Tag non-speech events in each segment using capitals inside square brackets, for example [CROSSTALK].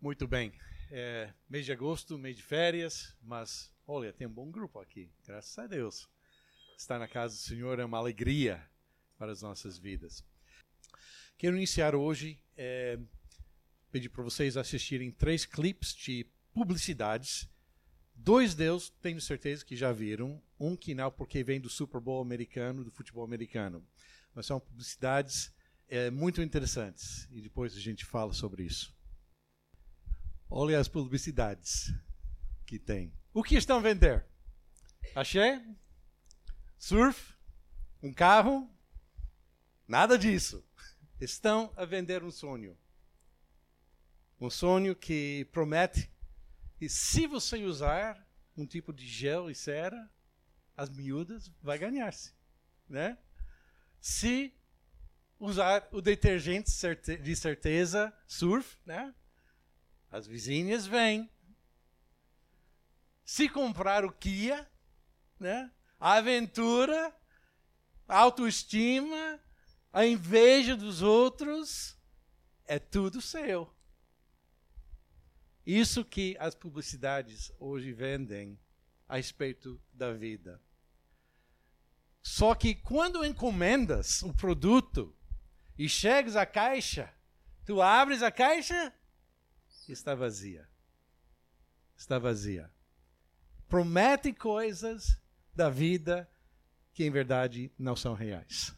Muito bem. É, mês de agosto, mês de férias, mas olha, tem um bom grupo aqui, graças a Deus. Estar na casa do Senhor é uma alegria para as nossas vidas. Quero iniciar hoje, é, pedir para vocês assistirem três clipes de publicidades. Dois deles, tenho certeza que já viram. Um que não, porque vem do Super Bowl americano, do futebol americano. Mas são publicidades é, muito interessantes. E depois a gente fala sobre isso. Olha as publicidades que tem. O que estão a vender? Axé? Surf? Um carro? Nada disso. Estão a vender um sonho. Um sonho que promete que se você usar um tipo de gel e cera, as miúdas vai ganhar-se, né? Se usar o detergente de certeza surf, né? As vizinhas vêm. Se comprar o Kia, né? A aventura, a autoestima, a inveja dos outros, é tudo seu. Isso que as publicidades hoje vendem a respeito da vida. Só que quando encomendas o produto e chegas à caixa, tu abres a caixa está vazia. Está vazia. Promete coisas da vida que em verdade não são reais.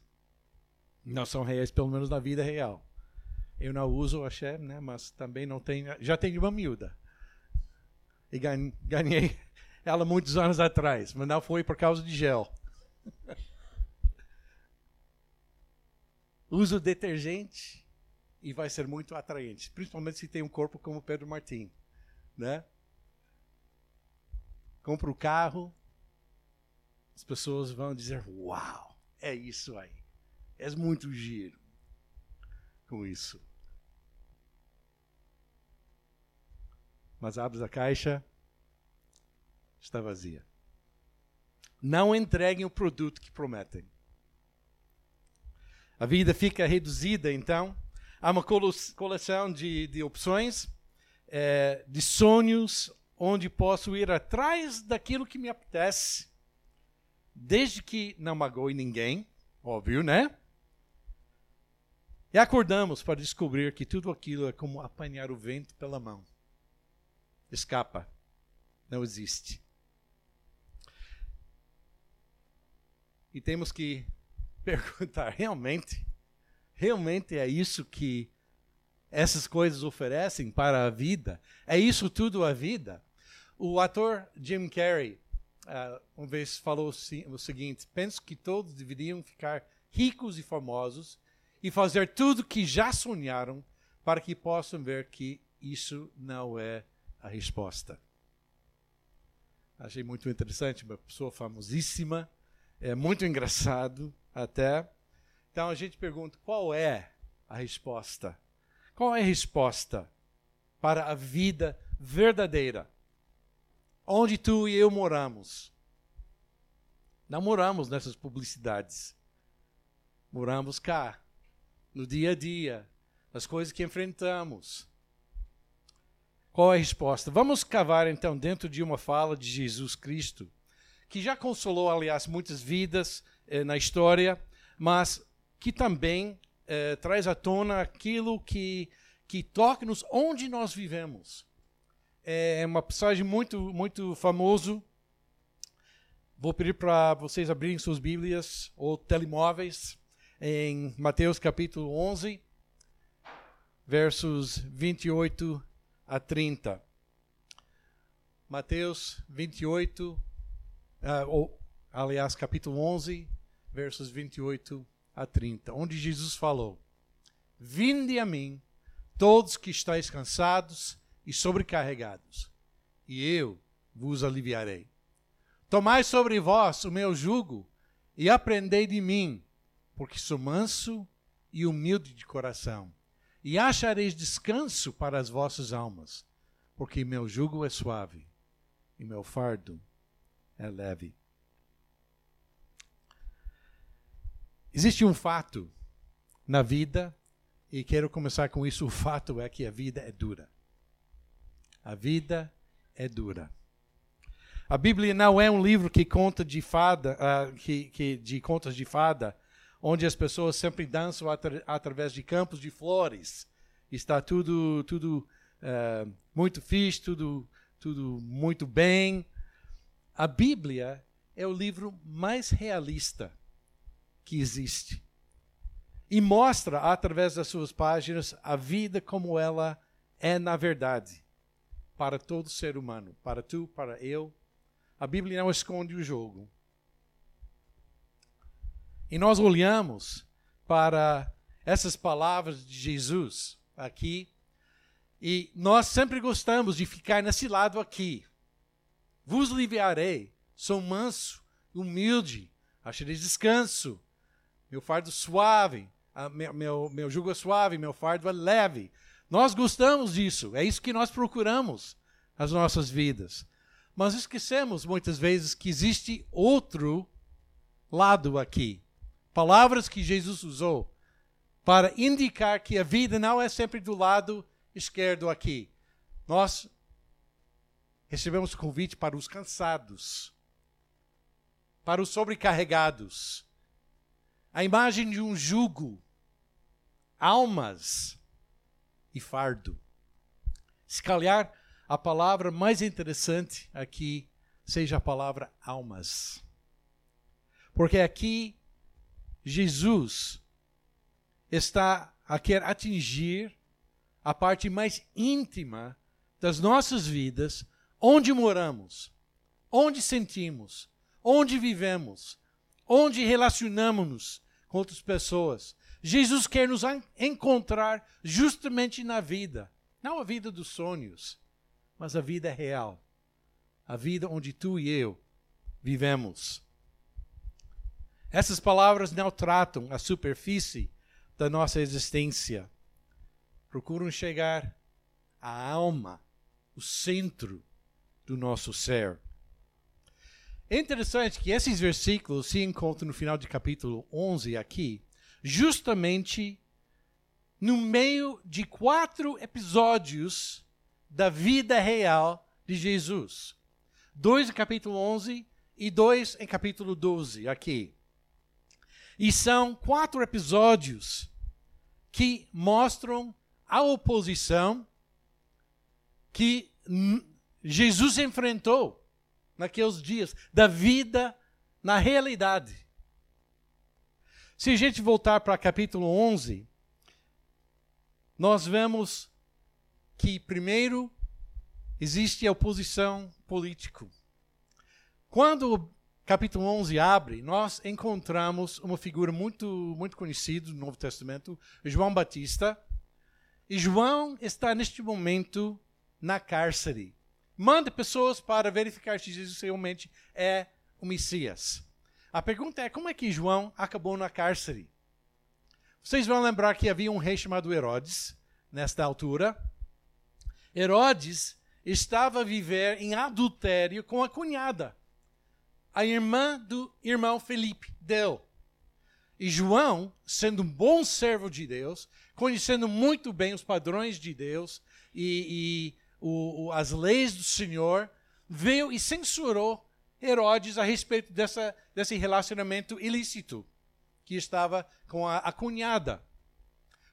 Não são reais, pelo menos na vida real. Eu não uso o axé, né, mas também não tenho. Já tenho uma miúda. E ganhei ela muitos anos atrás, mas não foi por causa de gel. [LAUGHS] Uso detergente e vai ser muito atraente, principalmente se tem um corpo como Pedro Martim, né? Compra o carro, as pessoas vão dizer: "Uau, é isso aí. És muito giro." Com isso. mas abres a caixa, está vazia. Não entreguem o produto que prometem. A vida fica reduzida, então. Há uma coleção de, de opções, é, de sonhos, onde posso ir atrás daquilo que me apetece, desde que não magoe ninguém, óbvio, né? E acordamos para descobrir que tudo aquilo é como apanhar o vento pela mão escapa. Não existe. E temos que [LAUGHS] perguntar: realmente? Realmente é isso que essas coisas oferecem para a vida? É isso tudo a vida? O ator Jim Carrey uh, uma vez falou o seguinte: penso que todos deveriam ficar ricos e famosos e fazer tudo que já sonharam para que possam ver que isso não é a resposta. Achei muito interessante, uma pessoa famosíssima, é muito engraçado até. Então a gente pergunta qual é a resposta? Qual é a resposta para a vida verdadeira? Onde tu e eu moramos? Não moramos nessas publicidades. Moramos cá, no dia a dia, nas coisas que enfrentamos. Qual é a resposta? Vamos cavar então dentro de uma fala de Jesus Cristo, que já consolou, aliás, muitas vidas eh, na história, mas que também eh, traz à tona aquilo que, que toca-nos onde nós vivemos. É uma passagem muito, muito famosa. Vou pedir para vocês abrirem suas Bíblias ou telemóveis em Mateus capítulo 11, versos 28 a 30. Mateus 28, uh, ou, aliás, capítulo 11, versos 28 a 30, onde Jesus falou: Vinde a mim, todos que estáis cansados e sobrecarregados, e eu vos aliviarei. Tomai sobre vós o meu jugo e aprendei de mim, porque sou manso e humilde de coração e achareis descanso para as vossas almas, porque meu jugo é suave e meu fardo é leve. Existe um fato na vida, e quero começar com isso: o fato é que a vida é dura. A vida é dura. A Bíblia não é um livro que conta de fada, uh, que, que, de contas de fada, onde as pessoas sempre dançam atra através de campos de flores. Está tudo, tudo uh, muito fixe, tudo, tudo muito bem. A Bíblia é o livro mais realista que existe. E mostra, através das suas páginas, a vida como ela é na verdade, para todo ser humano, para tu, para eu, a Bíblia não esconde o jogo. E nós olhamos para essas palavras de Jesus aqui, e nós sempre gostamos de ficar nesse lado aqui. Vos livrarei, sou manso, humilde, acharei descanso, meu fardo suave, meu, meu, meu jugo é suave, meu fardo é leve. Nós gostamos disso, é isso que nós procuramos nas nossas vidas. Mas esquecemos muitas vezes que existe outro lado aqui. Palavras que Jesus usou para indicar que a vida não é sempre do lado esquerdo aqui. Nós recebemos convite para os cansados, para os sobrecarregados. A imagem de um jugo, almas e fardo. Se calhar a palavra mais interessante aqui seja a palavra almas. Porque aqui Jesus está a querer atingir a parte mais íntima das nossas vidas, onde moramos, onde sentimos, onde vivemos, onde relacionamos-nos com outras pessoas. Jesus quer nos encontrar justamente na vida, não a vida dos sonhos, mas a vida real. A vida onde tu e eu vivemos. Essas palavras não tratam a superfície da nossa existência. Procuram chegar à alma, o centro do nosso ser. É interessante que esses versículos se encontram no final de capítulo 11 aqui, justamente no meio de quatro episódios da vida real de Jesus. Dois em capítulo 11 e dois em capítulo 12, aqui. E são quatro episódios que mostram a oposição que Jesus enfrentou naqueles dias da vida na realidade. Se a gente voltar para capítulo 11, nós vemos que, primeiro, existe a oposição política. Quando o capítulo 11 abre, nós encontramos uma figura muito, muito conhecida no Novo Testamento, João Batista. E João está, neste momento, na cárcere. Manda pessoas para verificar se Jesus realmente é o Messias. A pergunta é: como é que João acabou na cárcere? Vocês vão lembrar que havia um rei chamado Herodes, nesta altura, Herodes estava a viver em adultério com a cunhada, a irmã do irmão Felipe dele. E João, sendo um bom servo de Deus, conhecendo muito bem os padrões de Deus e, o, o, as leis do Senhor, veio e censurou Herodes a respeito dessa, desse relacionamento ilícito que estava com a, a cunhada.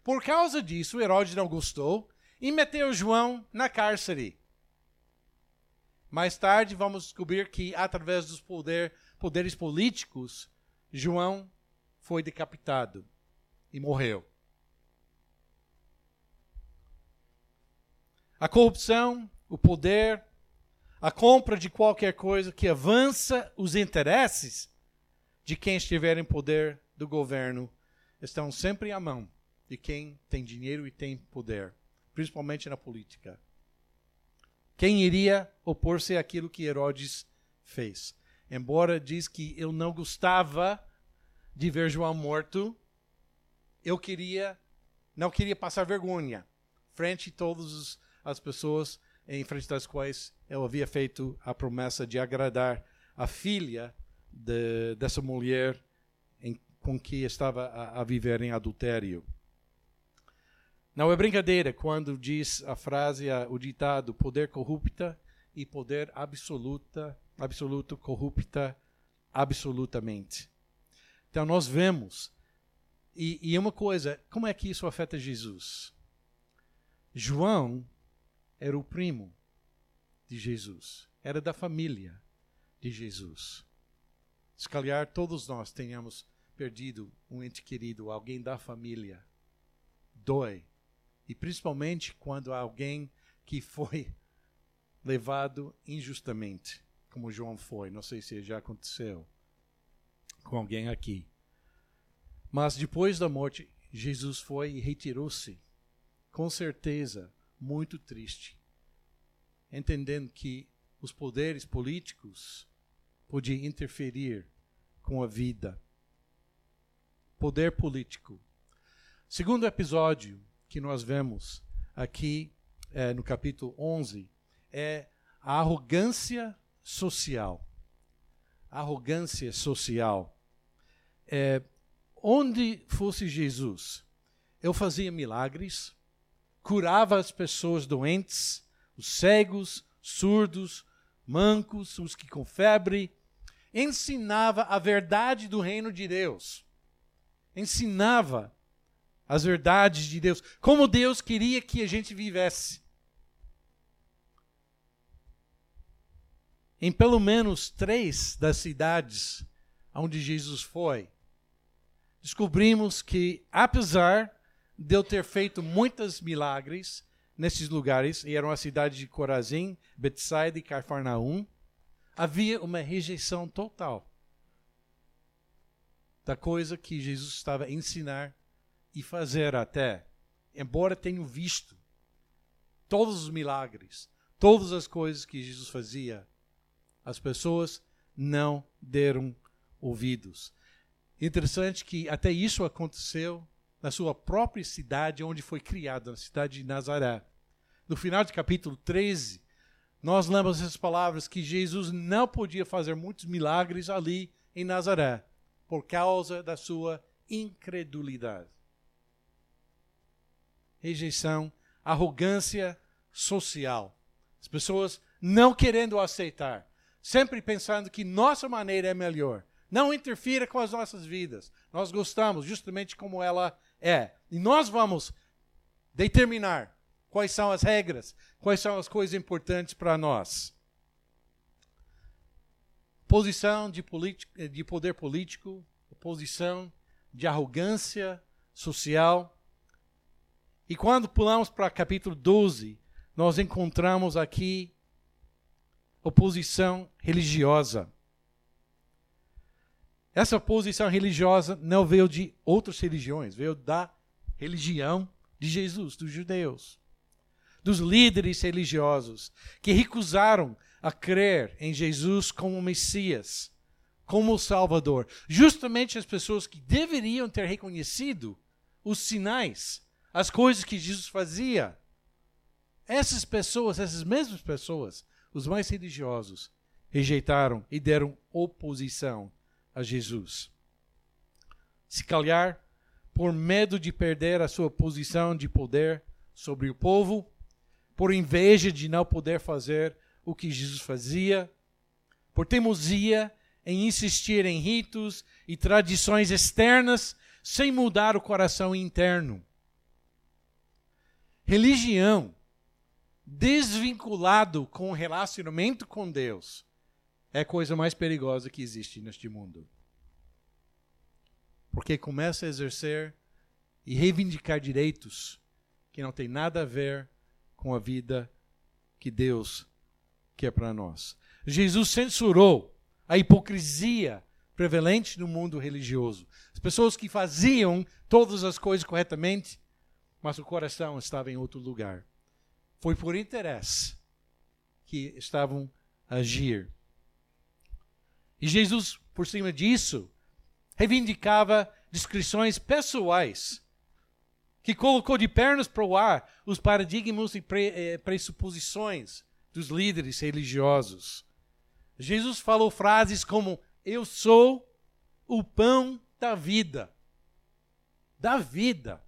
Por causa disso, Herodes não gostou e meteu João na cárcere. Mais tarde vamos descobrir que, através dos poder, poderes políticos, João foi decapitado e morreu. A corrupção, o poder, a compra de qualquer coisa que avança os interesses de quem estiver em poder do governo estão sempre à mão de quem tem dinheiro e tem poder principalmente na política. Quem iria opor-se àquilo que Herodes fez? Embora diz que eu não gostava de ver João morto, eu queria, não queria passar vergonha frente a todas as pessoas em frente das quais eu havia feito a promessa de agradar a filha de, dessa mulher em, com que estava a, a viver em adultério. Não é brincadeira quando diz a frase, o ditado, poder corrupta e poder absoluta, absoluto corrupta absolutamente. Então nós vemos, e, e uma coisa, como é que isso afeta Jesus? João era o primo de Jesus, era da família de Jesus. Se calhar todos nós tenhamos perdido um ente querido, alguém da família. Dói. E principalmente quando há alguém que foi [LAUGHS] levado injustamente, como João foi. Não sei se já aconteceu com alguém aqui. Mas depois da morte, Jesus foi e retirou-se, com certeza, muito triste, entendendo que os poderes políticos podiam interferir com a vida. Poder político. Segundo episódio que nós vemos aqui é, no capítulo 11 é a arrogância social. Arrogância social. É, onde fosse Jesus, eu fazia milagres, curava as pessoas doentes, os cegos, surdos, mancos, os que com febre, ensinava a verdade do reino de Deus. Ensinava as verdades de Deus, como Deus queria que a gente vivesse. Em pelo menos três das cidades onde Jesus foi, descobrimos que, apesar de eu ter feito muitos milagres nesses lugares, e eram a cidade de Corazim, Betsaida e Cafarnaum, havia uma rejeição total da coisa que Jesus estava a ensinar e fazer até. Embora tenham visto todos os milagres, todas as coisas que Jesus fazia, as pessoas não deram ouvidos. Interessante que até isso aconteceu na sua própria cidade, onde foi criado, na cidade de Nazaré. No final do capítulo 13, nós lemos essas palavras que Jesus não podia fazer muitos milagres ali em Nazaré, por causa da sua incredulidade. Rejeição, arrogância social. As pessoas não querendo aceitar, sempre pensando que nossa maneira é melhor. Não interfira com as nossas vidas. Nós gostamos justamente como ela é. E nós vamos determinar quais são as regras, quais são as coisas importantes para nós. Posição de, de poder político, posição de arrogância social. E quando pulamos para capítulo 12, nós encontramos aqui oposição religiosa. Essa posição religiosa não veio de outras religiões, veio da religião de Jesus, dos judeus, dos líderes religiosos que recusaram a crer em Jesus como Messias, como Salvador. Justamente as pessoas que deveriam ter reconhecido os sinais, as coisas que Jesus fazia. Essas pessoas, essas mesmas pessoas, os mais religiosos, rejeitaram e deram oposição a Jesus. Se calhar, por medo de perder a sua posição de poder sobre o povo, por inveja de não poder fazer o que Jesus fazia, por teimosia em insistir em ritos e tradições externas sem mudar o coração interno. Religião desvinculado com o relacionamento com Deus é a coisa mais perigosa que existe neste mundo. Porque começa a exercer e reivindicar direitos que não tem nada a ver com a vida que Deus quer para nós. Jesus censurou a hipocrisia prevalente no mundo religioso. As pessoas que faziam todas as coisas corretamente, mas o coração estava em outro lugar. Foi por interesse que estavam a agir e Jesus, por cima disso, reivindicava descrições pessoais, que colocou de pernas para o ar os paradigmas e pre, eh, pressuposições dos líderes religiosos. Jesus falou frases como: Eu sou o pão da vida. Da vida.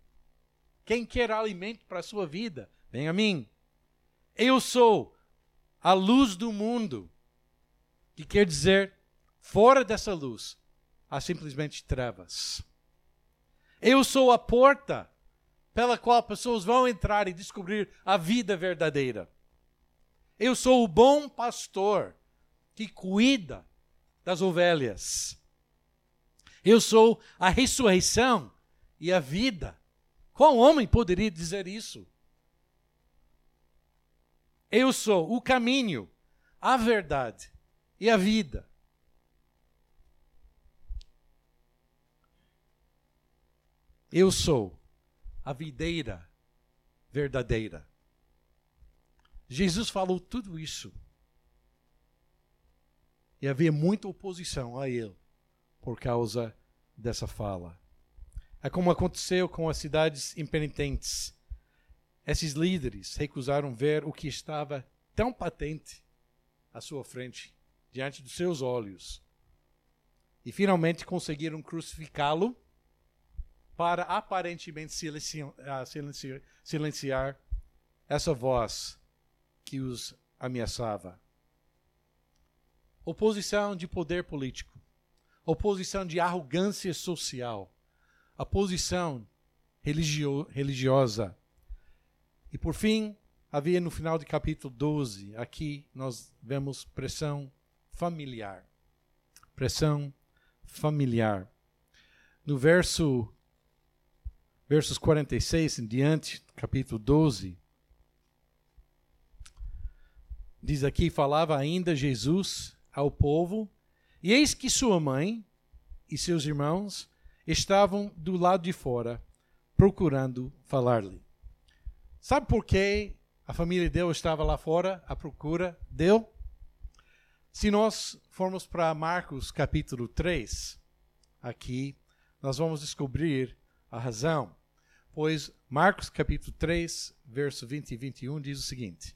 Quem quer alimento para a sua vida, vem a mim. Eu sou a luz do mundo. Que quer dizer, fora dessa luz, há simplesmente trevas. Eu sou a porta pela qual pessoas vão entrar e descobrir a vida verdadeira. Eu sou o bom pastor que cuida das ovelhas. Eu sou a ressurreição e a vida. Qual homem poderia dizer isso? Eu sou o caminho, a verdade e a vida. Eu sou a videira verdadeira. Jesus falou tudo isso. E havia muita oposição a ele por causa dessa fala. É como aconteceu com as cidades impenitentes. Esses líderes recusaram ver o que estava tão patente à sua frente, diante dos seus olhos. E finalmente conseguiram crucificá-lo para aparentemente silenciar, ah, silenciar, essa voz que os ameaçava. Oposição de poder político, oposição de arrogância social, a posição religio religiosa. E por fim, havia no final do capítulo 12, aqui nós vemos pressão familiar. Pressão familiar. No verso versos 46 em diante, capítulo 12. Diz aqui: falava ainda Jesus ao povo, e eis que sua mãe e seus irmãos estavam do lado de fora, procurando falar-lhe. Sabe por que a família dele estava lá fora à procura dele? Se nós formos para Marcos capítulo 3, aqui, nós vamos descobrir a razão. Pois Marcos capítulo 3, verso 20 e 21 diz o seguinte: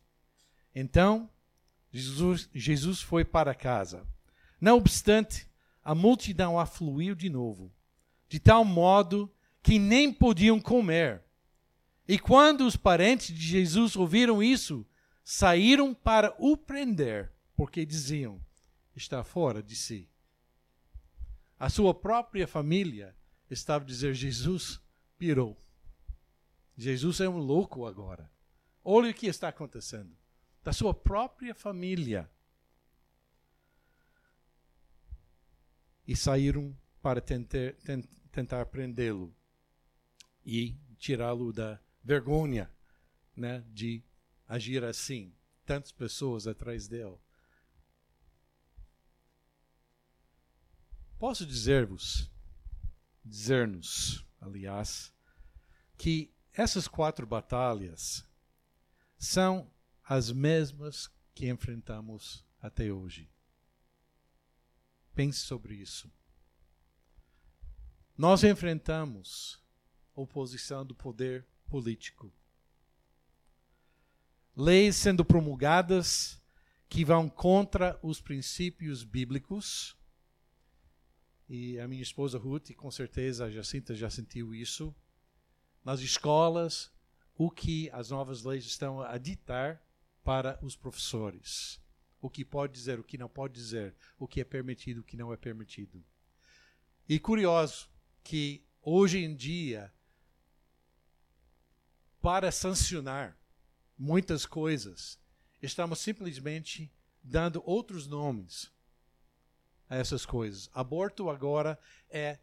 Então Jesus, Jesus foi para casa. Não obstante, a multidão afluiu de novo, de tal modo que nem podiam comer. E quando os parentes de Jesus ouviram isso, saíram para o prender, porque diziam: está fora de si. A sua própria família estava a dizer: Jesus pirou. Jesus é um louco agora. Olha o que está acontecendo. Da sua própria família. E saíram para tentar, tentar prendê-lo e tirá-lo da vergonha né, de agir assim. Tantas pessoas atrás dele. Posso dizer-vos, dizer-nos, aliás, que essas quatro batalhas são as mesmas que enfrentamos até hoje. Pense sobre isso. Nós enfrentamos oposição do poder político. Leis sendo promulgadas que vão contra os princípios bíblicos. E a minha esposa Ruth, com certeza a Jacinta já sentiu isso nas escolas o que as novas leis estão a ditar para os professores. O que pode dizer, o que não pode dizer, o que é permitido, o que não é permitido. E curioso que hoje em dia, para sancionar muitas coisas, estamos simplesmente dando outros nomes a essas coisas. Aborto agora é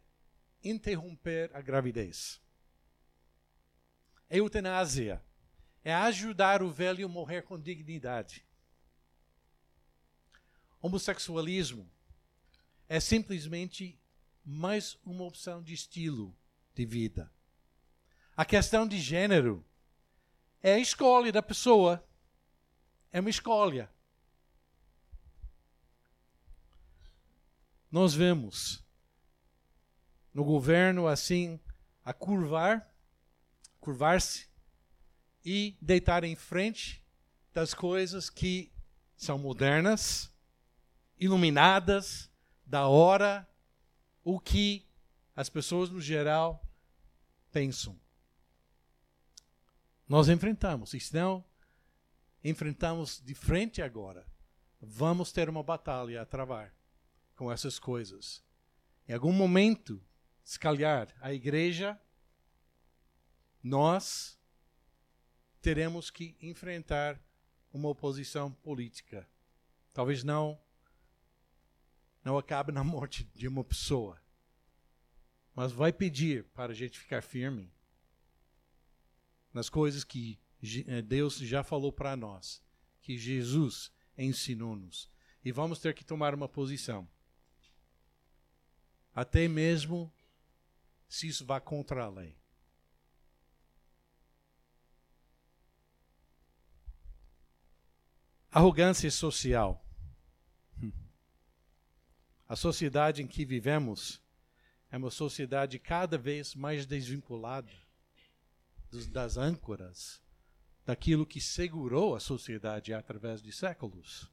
interromper a gravidez eutanásia é ajudar o velho a morrer com dignidade. Homossexualismo é simplesmente mais uma opção de estilo de vida. A questão de gênero é a escolha da pessoa. É uma escolha. Nós vemos no governo assim a curvar curvar-se e deitar em frente das coisas que são modernas, iluminadas, da hora, o que as pessoas no geral pensam. nós enfrentamos. E não enfrentamos de frente agora, vamos ter uma batalha a travar com essas coisas. Em algum momento, se calhar, a igreja, nós teremos que enfrentar uma oposição política. Talvez não não acabe na morte de uma pessoa, mas vai pedir para a gente ficar firme nas coisas que eh, Deus já falou para nós, que Jesus ensinou-nos. E vamos ter que tomar uma posição. Até mesmo se isso vá contra a lei. Arrogância social. A sociedade em que vivemos é uma sociedade cada vez mais desvinculada das âncoras daquilo que segurou a sociedade através de séculos.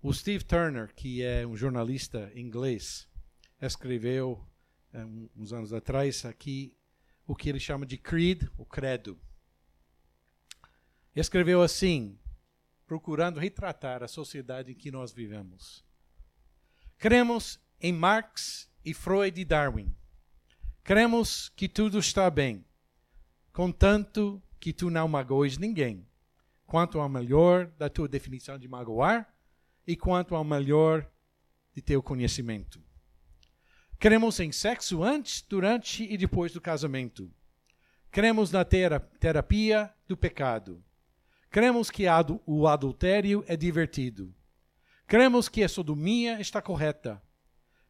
O Steve Turner, que é um jornalista inglês, escreveu é, uns anos atrás aqui o que ele chama de creed, o credo. Escreveu assim, procurando retratar a sociedade em que nós vivemos. Cremos em Marx e Freud e Darwin. Cremos que tudo está bem, contanto que tu não magoes ninguém, quanto ao melhor da tua definição de magoar e quanto ao melhor de teu conhecimento. Cremos em sexo antes, durante e depois do casamento. Cremos na terapia do pecado. Cremos que o adultério é divertido. Cremos que a sodomia está correta.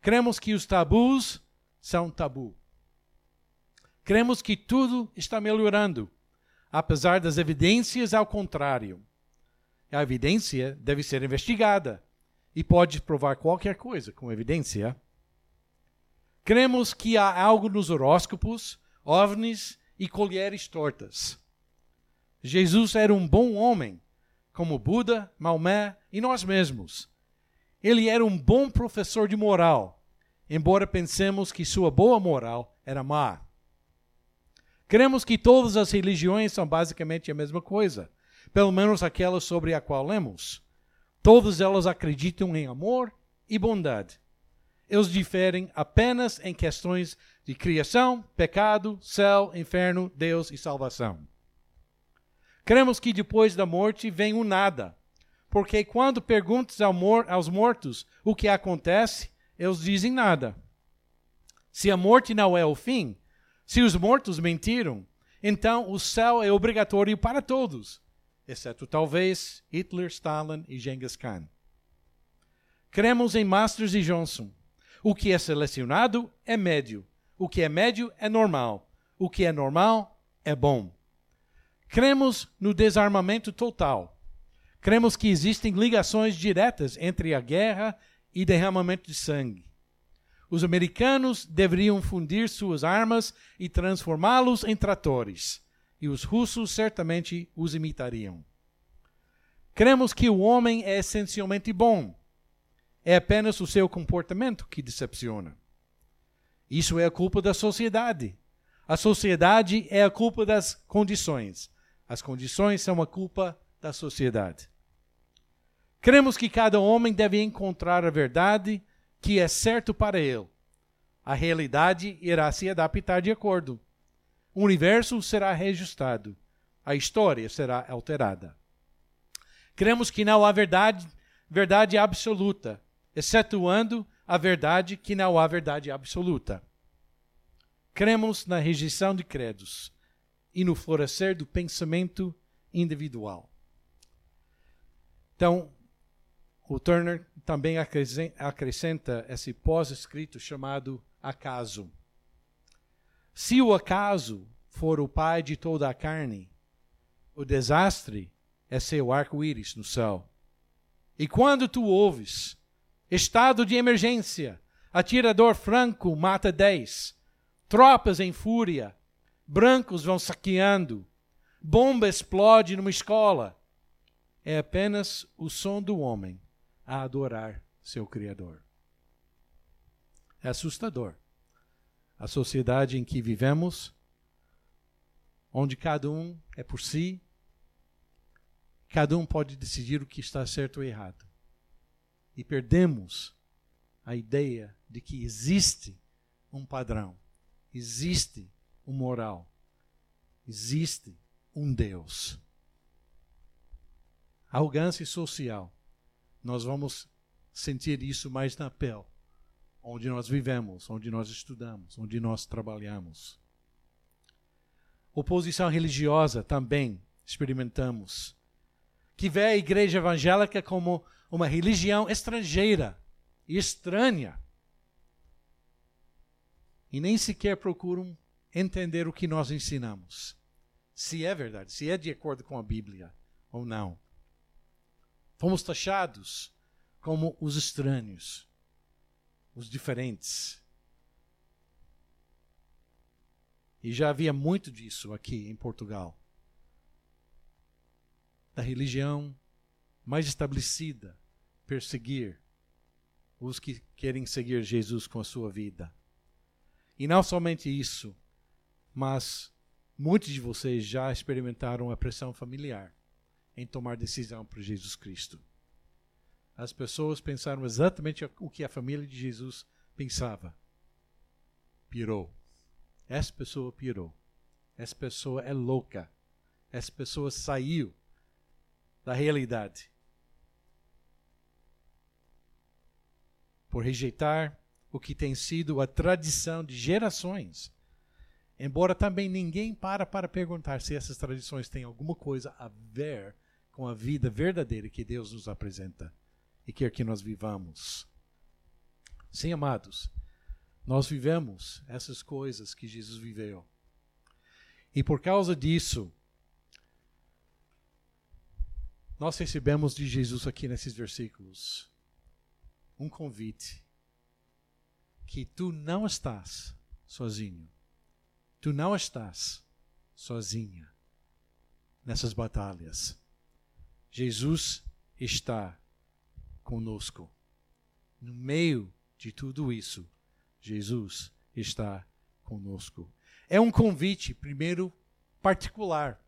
Cremos que os tabus são tabu. Cremos que tudo está melhorando apesar das evidências ao contrário. A evidência deve ser investigada e pode provar qualquer coisa com evidência. Cremos que há algo nos horóscopos, ovnis e colheres tortas. Jesus era um bom homem, como Buda, Maomé e nós mesmos. Ele era um bom professor de moral, embora pensemos que sua boa moral era má. Cremos que todas as religiões são basicamente a mesma coisa, pelo menos aquelas sobre a qual lemos. Todas elas acreditam em amor e bondade. Eles diferem apenas em questões de criação, pecado, céu, inferno, Deus e salvação. Cremos que depois da morte vem o nada, porque quando perguntas aos mortos o que acontece, eles dizem nada. Se a morte não é o fim, se os mortos mentiram, então o céu é obrigatório para todos, exceto talvez Hitler, Stalin e Genghis Khan. Cremos em Masters e Johnson. O que é selecionado é médio. O que é médio é normal. O que é normal é bom. Cremos no desarmamento total. Cremos que existem ligações diretas entre a guerra e derramamento de sangue. Os americanos deveriam fundir suas armas e transformá-los em tratores, e os russos certamente os imitariam. Cremos que o homem é essencialmente bom. É apenas o seu comportamento que decepciona. Isso é a culpa da sociedade. A sociedade é a culpa das condições. As condições são a culpa da sociedade. Cremos que cada homem deve encontrar a verdade que é certo para ele. A realidade irá se adaptar de acordo. O universo será reajustado. A história será alterada. Cremos que não há verdade, verdade absoluta, excetuando a verdade que não há verdade absoluta. Cremos na rejeição de credos e no florescer do pensamento individual. Então, o Turner também acrescenta esse pós-escrito chamado acaso. Se o acaso for o pai de toda a carne, o desastre é seu arco-íris no céu. E quando tu ouves, estado de emergência, atirador franco mata dez, tropas em fúria, brancos vão saqueando, bomba explode numa escola, é apenas o som do homem a adorar seu Criador. É assustador. A sociedade em que vivemos, onde cada um é por si, cada um pode decidir o que está certo ou errado. E perdemos a ideia de que existe um padrão, existe um moral, existe um Deus. Arrogância social. Nós vamos sentir isso mais na pele, onde nós vivemos, onde nós estudamos, onde nós trabalhamos. Oposição religiosa também experimentamos, que vê a igreja evangélica como uma religião estrangeira e estranha. E nem sequer procuram entender o que nós ensinamos. Se é verdade, se é de acordo com a Bíblia ou não. Fomos taxados como os estranhos, os diferentes. E já havia muito disso aqui em Portugal. Da religião mais estabelecida perseguir os que querem seguir Jesus com a sua vida. E não somente isso, mas muitos de vocês já experimentaram a pressão familiar em tomar decisão para Jesus Cristo. As pessoas pensaram exatamente o que a família de Jesus pensava. Pirou. Essa pessoa pirou. Essa pessoa é louca. Essa pessoa saiu da realidade. Por rejeitar o que tem sido a tradição de gerações. Embora também ninguém para para perguntar se essas tradições têm alguma coisa a ver com a vida verdadeira que Deus nos apresenta e quer que nós vivamos. Sim, amados, nós vivemos essas coisas que Jesus viveu. E por causa disso, nós recebemos de Jesus aqui nesses versículos um convite que tu não estás sozinho. Tu não estás sozinha nessas batalhas. Jesus está conosco. No meio de tudo isso, Jesus está conosco. É um convite, primeiro, particular.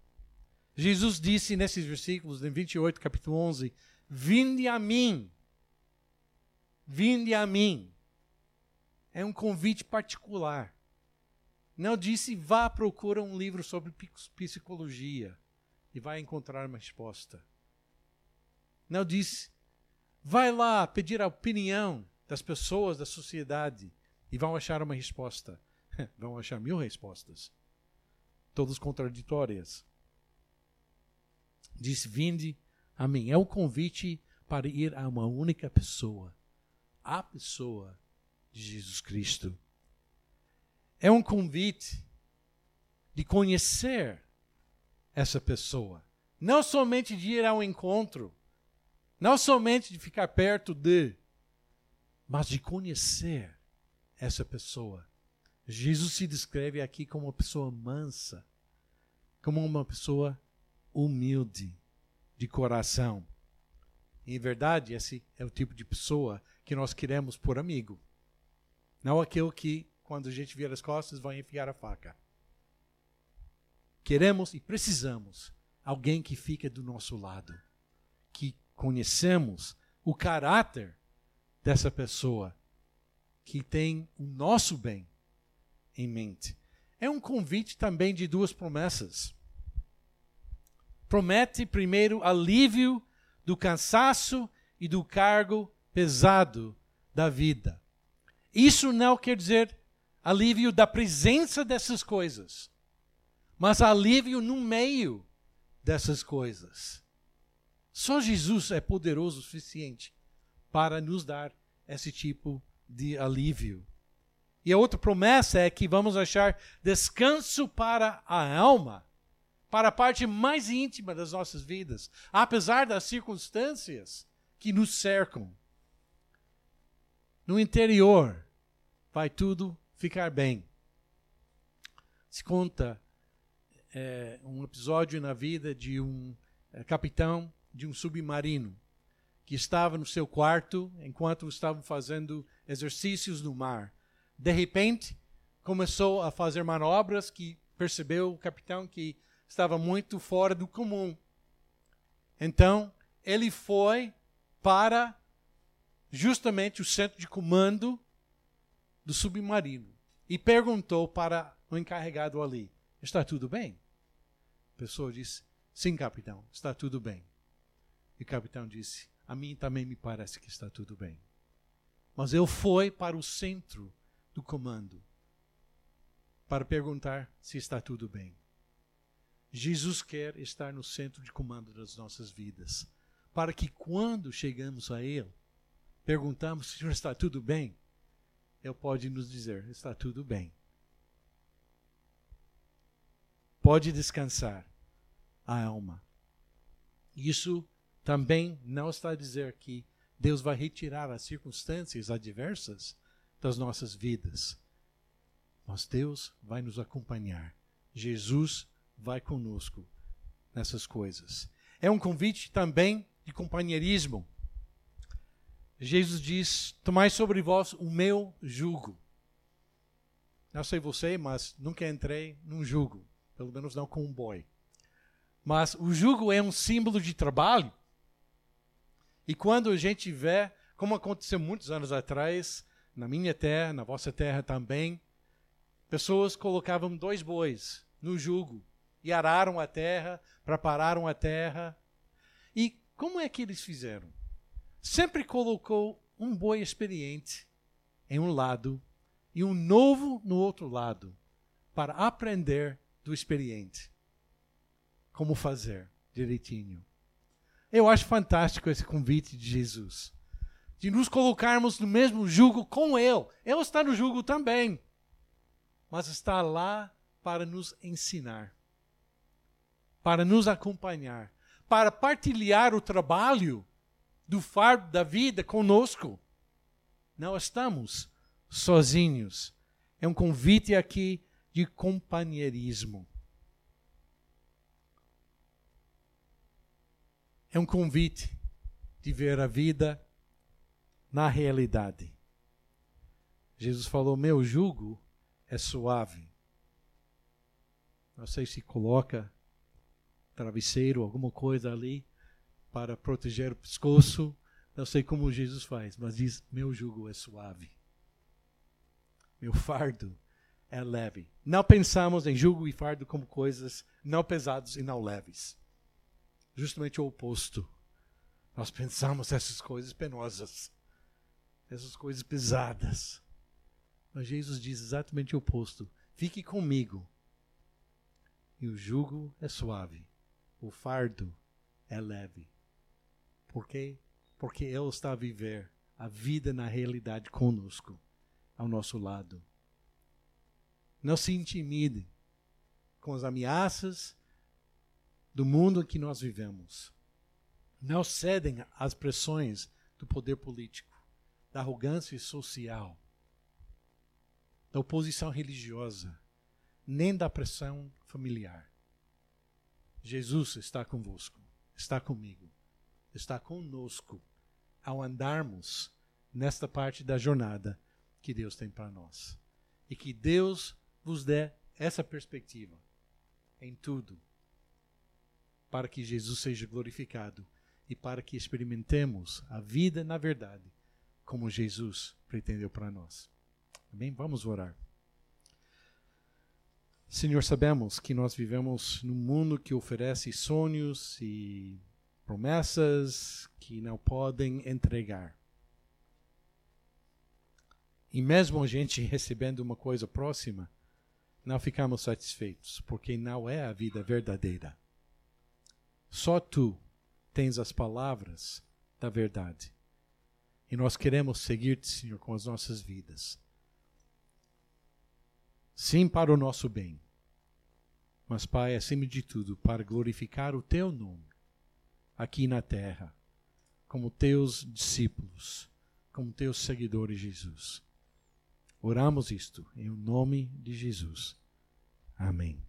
Jesus disse nesses versículos, em 28, capítulo 11: Vinde a mim. Vinde a mim é um convite particular. Não disse vá procurar um livro sobre psicologia e vai encontrar uma resposta. Não disse vai lá pedir a opinião das pessoas da sociedade e vão achar uma resposta. [LAUGHS] vão achar mil respostas, todas contraditórias. Diz: Vinde a mim. É o convite para ir a uma única pessoa, a pessoa de Jesus Cristo. É um convite de conhecer essa pessoa. Não somente de ir ao encontro, não somente de ficar perto de, mas de conhecer essa pessoa. Jesus se descreve aqui como uma pessoa mansa, como uma pessoa humilde de coração. Em verdade, esse é o tipo de pessoa que nós queremos por amigo. Não aquele que, quando a gente vira as costas, vai enfiar a faca. Queremos e precisamos alguém que fique do nosso lado, que conhecemos o caráter dessa pessoa, que tem o nosso bem em mente. É um convite também de duas promessas. Promete, primeiro, alívio do cansaço e do cargo pesado da vida. Isso não quer dizer alívio da presença dessas coisas, mas alívio no meio dessas coisas. Só Jesus é poderoso o suficiente para nos dar esse tipo de alívio. E a outra promessa é que vamos achar descanso para a alma, para a parte mais íntima das nossas vidas, apesar das circunstâncias que nos cercam. No interior, vai tudo ficar bem. Se conta é, um episódio na vida de um é, capitão de um submarino que estava no seu quarto enquanto estavam fazendo exercícios no mar. De repente, começou a fazer manobras que percebeu o capitão que estava muito fora do comum. Então, ele foi para justamente o centro de comando do submarino e perguntou para o encarregado ali: Está tudo bem? A pessoa disse: Sim, capitão, está tudo bem. E o capitão disse: A mim também me parece que está tudo bem. Mas eu fui para o centro do comando para perguntar se está tudo bem. Jesus quer estar no centro de comando das nossas vidas, para que quando chegamos a Ele, perguntamos se está tudo bem, Ele pode nos dizer: está tudo bem. Pode descansar a alma. Isso também não está a dizer que Deus vai retirar as circunstâncias adversas das nossas vidas. Mas Deus vai nos acompanhar. Jesus vai conosco nessas coisas. É um convite também de companheirismo. Jesus diz: Tomai sobre vós o meu jugo. Não sei você, mas nunca entrei num jugo, pelo menos não com um boi. Mas o jugo é um símbolo de trabalho. E quando a gente vê, como aconteceu muitos anos atrás, na minha terra, na vossa terra também, pessoas colocavam dois bois no jugo e araram a terra, prepararam a terra. E como é que eles fizeram? Sempre colocou um boi experiente em um lado e um novo no outro lado, para aprender do experiente como fazer direitinho. Eu acho fantástico esse convite de Jesus. De nos colocarmos no mesmo jugo com Ele. Ele está no jugo também. Mas está lá para nos ensinar, para nos acompanhar, para partilhar o trabalho do fardo da vida conosco. Não estamos sozinhos. É um convite aqui de companheirismo. É um convite de ver a vida na realidade. Jesus falou: Meu jugo é suave. Não sei se coloca travesseiro, alguma coisa ali para proteger o pescoço. Não sei como Jesus faz, mas diz: Meu jugo é suave. Meu fardo é leve. Não pensamos em jugo e fardo como coisas não pesados e não leves justamente o oposto. Nós pensamos essas coisas penosas, essas coisas pesadas. Mas Jesus diz exatamente o oposto. Fique comigo. E o jugo é suave, o fardo é leve. Por quê? Porque Ele está a viver a vida na realidade conosco, ao nosso lado. Não se intimide com as ameaças do mundo em que nós vivemos. Não cedem às pressões do poder político, da arrogância social, da oposição religiosa, nem da pressão familiar. Jesus está convosco, está comigo, está conosco ao andarmos nesta parte da jornada que Deus tem para nós. E que Deus vos dê essa perspectiva em tudo para que Jesus seja glorificado e para que experimentemos a vida na verdade, como Jesus pretendeu para nós. Amém? Vamos orar. Senhor, sabemos que nós vivemos num mundo que oferece sonhos e promessas que não podem entregar. E mesmo a gente [LAUGHS] recebendo uma coisa próxima, não ficamos satisfeitos, porque não é a vida verdadeira. Só tu tens as palavras da verdade. E nós queremos seguir-te, Senhor, com as nossas vidas. Sim, para o nosso bem. Mas, Pai, acima de tudo, para glorificar o teu nome aqui na terra, como teus discípulos, como teus seguidores, Jesus. Oramos isto em nome de Jesus. Amém.